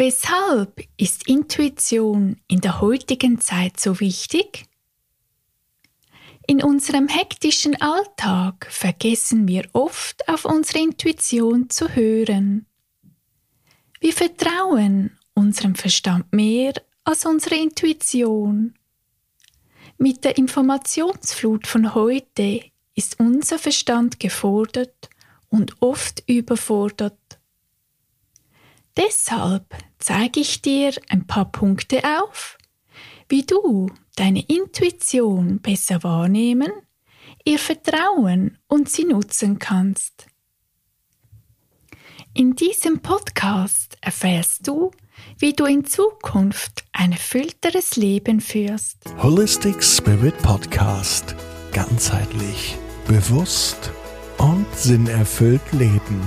Weshalb ist Intuition in der heutigen Zeit so wichtig? In unserem hektischen Alltag vergessen wir oft auf unsere Intuition zu hören. Wir vertrauen unserem Verstand mehr als unserer Intuition. Mit der Informationsflut von heute ist unser Verstand gefordert und oft überfordert. Deshalb zeige ich dir ein paar Punkte auf, wie du deine Intuition besser wahrnehmen, ihr vertrauen und sie nutzen kannst. In diesem Podcast erfährst du, wie du in Zukunft ein erfüllteres Leben führst. Holistic Spirit Podcast. Ganzheitlich, bewusst und sinnerfüllt leben.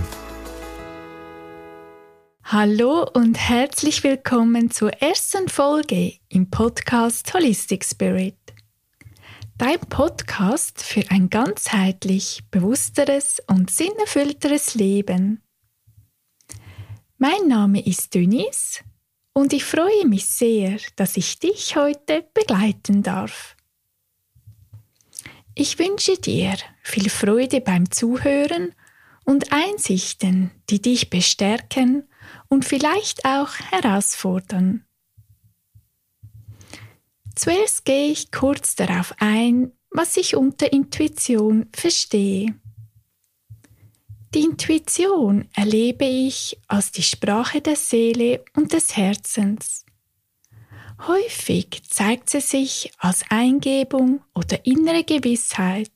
Hallo und herzlich willkommen zur ersten Folge im Podcast Holistic Spirit. Dein Podcast für ein ganzheitlich bewussteres und sinnerfüllteres Leben. Mein Name ist Denise und ich freue mich sehr, dass ich dich heute begleiten darf. Ich wünsche dir viel Freude beim Zuhören und Einsichten, die dich bestärken und vielleicht auch herausfordern. Zuerst gehe ich kurz darauf ein, was ich unter Intuition verstehe. Die Intuition erlebe ich als die Sprache der Seele und des Herzens. Häufig zeigt sie sich als Eingebung oder innere Gewissheit.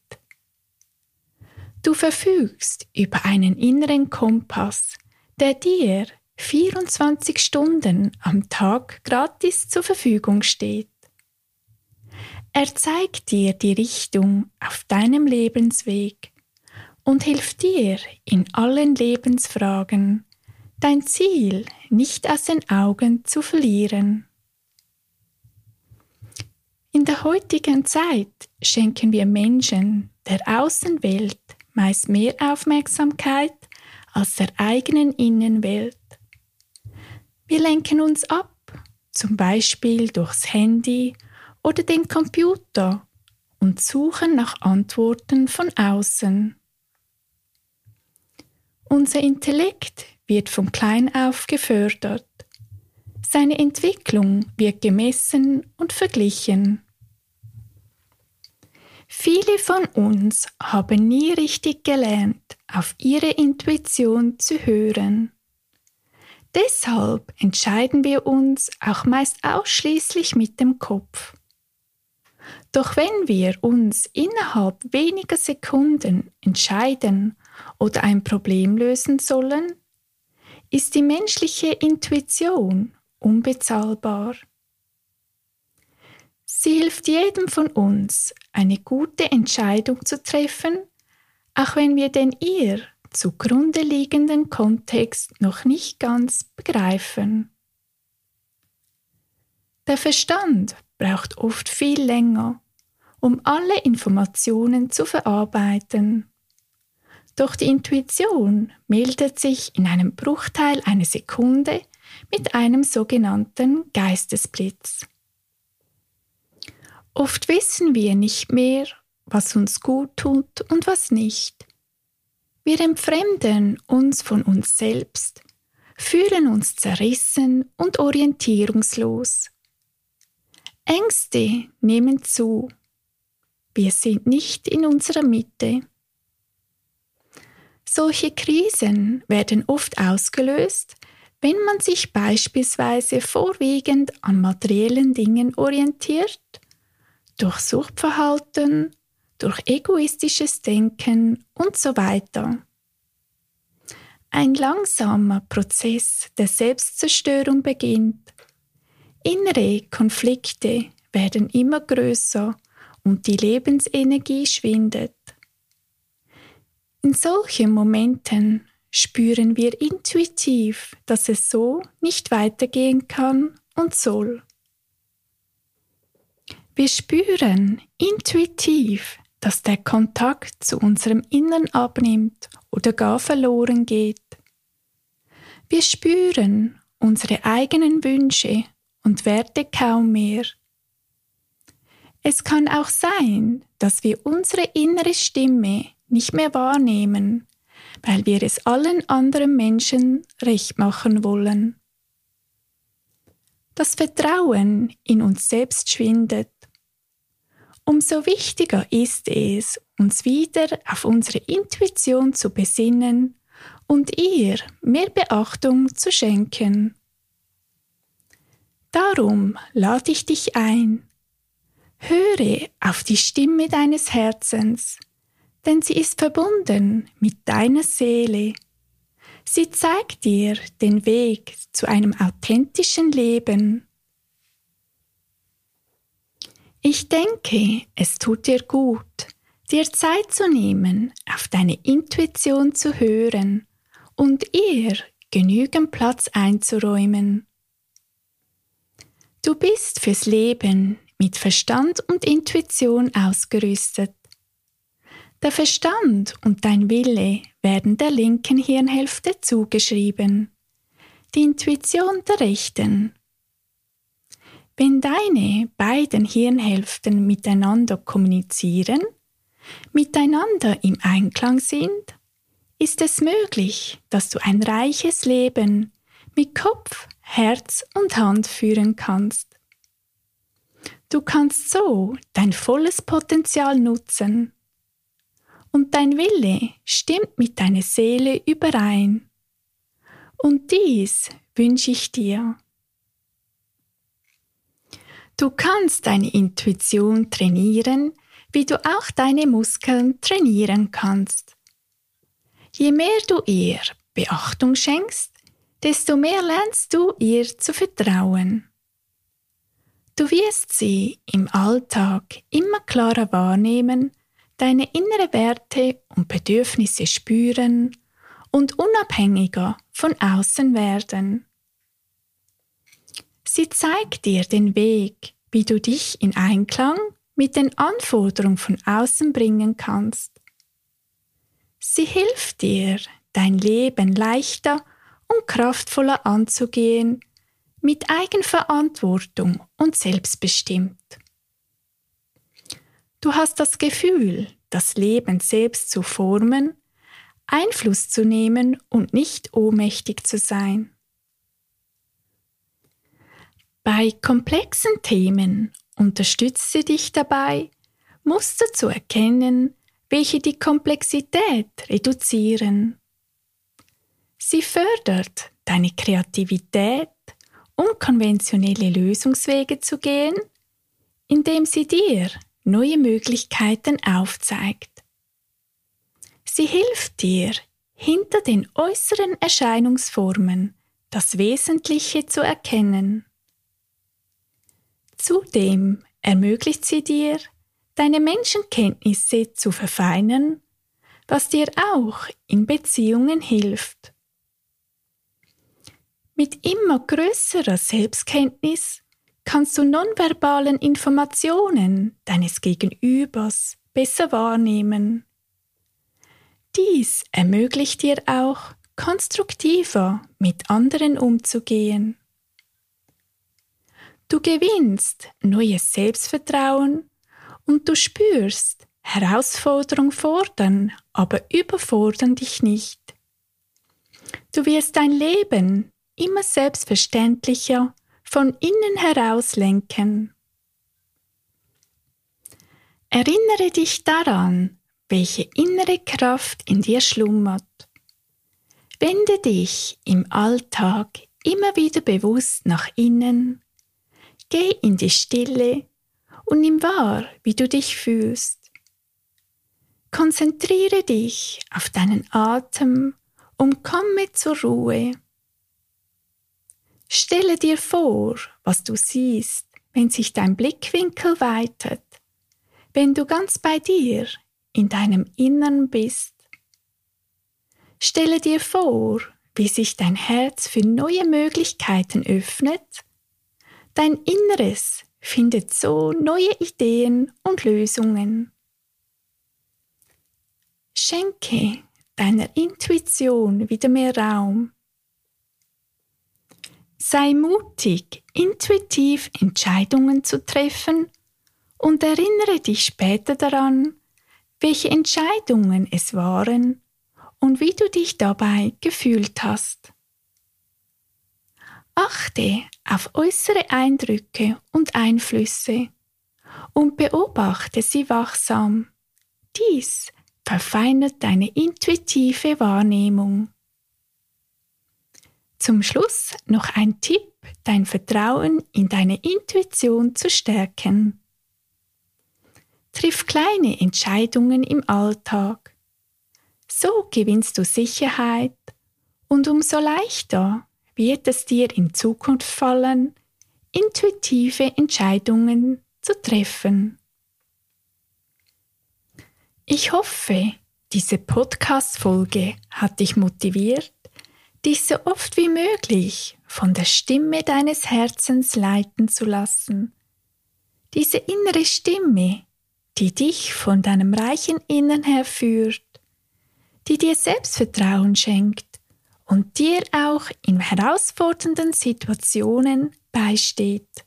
Du verfügst über einen inneren Kompass, der dir 24 Stunden am Tag gratis zur Verfügung steht. Er zeigt dir die Richtung auf deinem Lebensweg und hilft dir in allen Lebensfragen, dein Ziel nicht aus den Augen zu verlieren. In der heutigen Zeit schenken wir Menschen der Außenwelt meist mehr Aufmerksamkeit als der eigenen Innenwelt. Wir lenken uns ab, zum Beispiel durchs Handy oder den Computer und suchen nach Antworten von außen. Unser Intellekt wird von klein auf gefördert. Seine Entwicklung wird gemessen und verglichen. Viele von uns haben nie richtig gelernt, auf ihre Intuition zu hören. Deshalb entscheiden wir uns auch meist ausschließlich mit dem Kopf. Doch wenn wir uns innerhalb weniger Sekunden entscheiden oder ein Problem lösen sollen, ist die menschliche Intuition unbezahlbar. Sie hilft jedem von uns, eine gute Entscheidung zu treffen, auch wenn wir den ihr zugrunde liegenden Kontext noch nicht ganz begreifen. Der Verstand braucht oft viel länger, um alle Informationen zu verarbeiten. Doch die Intuition meldet sich in einem Bruchteil einer Sekunde mit einem sogenannten Geistesblitz. Oft wissen wir nicht mehr, was uns gut tut und was nicht. Wir entfremden uns von uns selbst, fühlen uns zerrissen und orientierungslos. Ängste nehmen zu. Wir sind nicht in unserer Mitte. Solche Krisen werden oft ausgelöst, wenn man sich beispielsweise vorwiegend an materiellen Dingen orientiert, durch Suchtverhalten durch egoistisches Denken und so weiter. Ein langsamer Prozess der Selbstzerstörung beginnt. Innere Konflikte werden immer größer und die Lebensenergie schwindet. In solchen Momenten spüren wir intuitiv, dass es so nicht weitergehen kann und soll. Wir spüren intuitiv, dass der Kontakt zu unserem Innern abnimmt oder gar verloren geht. Wir spüren unsere eigenen Wünsche und Werte kaum mehr. Es kann auch sein, dass wir unsere innere Stimme nicht mehr wahrnehmen, weil wir es allen anderen Menschen recht machen wollen. Das Vertrauen in uns selbst schwindet. Umso wichtiger ist es, uns wieder auf unsere Intuition zu besinnen und ihr mehr Beachtung zu schenken. Darum lade ich dich ein, höre auf die Stimme deines Herzens, denn sie ist verbunden mit deiner Seele. Sie zeigt dir den Weg zu einem authentischen Leben. Ich denke, es tut dir gut, dir Zeit zu nehmen, auf deine Intuition zu hören und ihr genügend Platz einzuräumen. Du bist fürs Leben mit Verstand und Intuition ausgerüstet. Der Verstand und dein Wille werden der linken Hirnhälfte zugeschrieben, die Intuition der rechten. Wenn deine beiden Hirnhälften miteinander kommunizieren, miteinander im Einklang sind, ist es möglich, dass du ein reiches Leben mit Kopf, Herz und Hand führen kannst. Du kannst so dein volles Potenzial nutzen und dein Wille stimmt mit deiner Seele überein. Und dies wünsche ich dir. Du kannst deine Intuition trainieren, wie du auch deine Muskeln trainieren kannst. Je mehr du ihr Beachtung schenkst, desto mehr lernst du ihr zu vertrauen. Du wirst sie im Alltag immer klarer wahrnehmen, deine innere Werte und Bedürfnisse spüren und unabhängiger von außen werden. Sie zeigt dir den Weg, wie du dich in Einklang mit den Anforderungen von außen bringen kannst. Sie hilft dir, dein Leben leichter und kraftvoller anzugehen, mit Eigenverantwortung und selbstbestimmt. Du hast das Gefühl, das Leben selbst zu formen, Einfluss zu nehmen und nicht ohnmächtig zu sein. Bei komplexen Themen unterstützt sie dich dabei, Muster zu erkennen, welche die Komplexität reduzieren. Sie fördert deine Kreativität, unkonventionelle Lösungswege zu gehen, indem sie dir neue Möglichkeiten aufzeigt. Sie hilft dir, hinter den äußeren Erscheinungsformen das Wesentliche zu erkennen. Zudem ermöglicht sie dir, deine Menschenkenntnisse zu verfeinern, was dir auch in Beziehungen hilft. Mit immer größerer Selbstkenntnis kannst du nonverbalen Informationen deines Gegenübers besser wahrnehmen. Dies ermöglicht dir auch, konstruktiver mit anderen umzugehen. Du gewinnst neues Selbstvertrauen und du spürst, Herausforderungen fordern, aber überfordern dich nicht. Du wirst dein Leben immer selbstverständlicher von innen heraus lenken. Erinnere dich daran, welche innere Kraft in dir schlummert. Wende dich im Alltag immer wieder bewusst nach innen, geh in die Stille und nimm wahr, wie du dich fühlst. Konzentriere dich auf deinen Atem und komme zur Ruhe. Stelle dir vor, was du siehst, wenn sich dein Blickwinkel weitet, wenn du ganz bei dir in deinem Innern bist. Stelle dir vor, wie sich dein Herz für neue Möglichkeiten öffnet. Dein Inneres findet so neue Ideen und Lösungen. Schenke deiner Intuition wieder mehr Raum Sei mutig, intuitiv Entscheidungen zu treffen und erinnere dich später daran, welche Entscheidungen es waren und wie du dich dabei gefühlt hast. Achte auf äußere Eindrücke und Einflüsse und beobachte sie wachsam. Dies verfeinert deine intuitive Wahrnehmung. Zum Schluss noch ein Tipp, dein Vertrauen in deine Intuition zu stärken. Triff kleine Entscheidungen im Alltag. So gewinnst du Sicherheit und umso leichter wird es dir in Zukunft fallen, intuitive Entscheidungen zu treffen. Ich hoffe, diese Podcast-Folge hat dich motiviert, dich so oft wie möglich von der Stimme deines Herzens leiten zu lassen. Diese innere Stimme, die dich von deinem reichen Innern her führt, die dir Selbstvertrauen schenkt und dir auch in herausfordernden Situationen beisteht.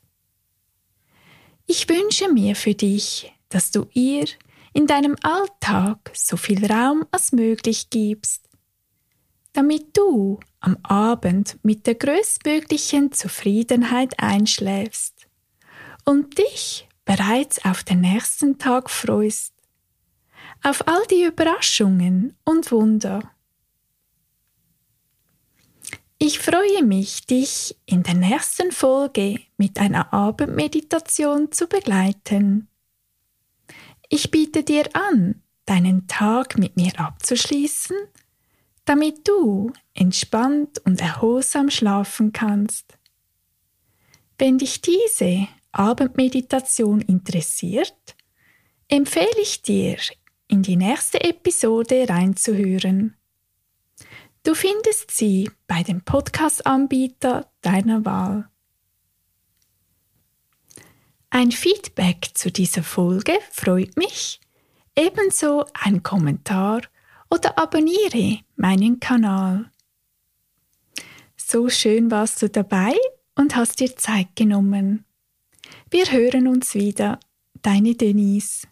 Ich wünsche mir für dich, dass du ihr in deinem Alltag so viel Raum als möglich gibst, damit du am Abend mit der größtmöglichen Zufriedenheit einschläfst und dich bereits auf den nächsten Tag freust, auf all die Überraschungen und Wunder, ich freue mich, dich in der nächsten Folge mit einer Abendmeditation zu begleiten. Ich biete dir an, deinen Tag mit mir abzuschließen, damit du entspannt und erholsam schlafen kannst. Wenn dich diese Abendmeditation interessiert, empfehle ich dir, in die nächste Episode reinzuhören. Du findest sie bei dem Podcast-Anbieter deiner Wahl. Ein Feedback zu dieser Folge freut mich, ebenso ein Kommentar oder abonniere meinen Kanal. So schön warst du dabei und hast dir Zeit genommen. Wir hören uns wieder. Deine Denise.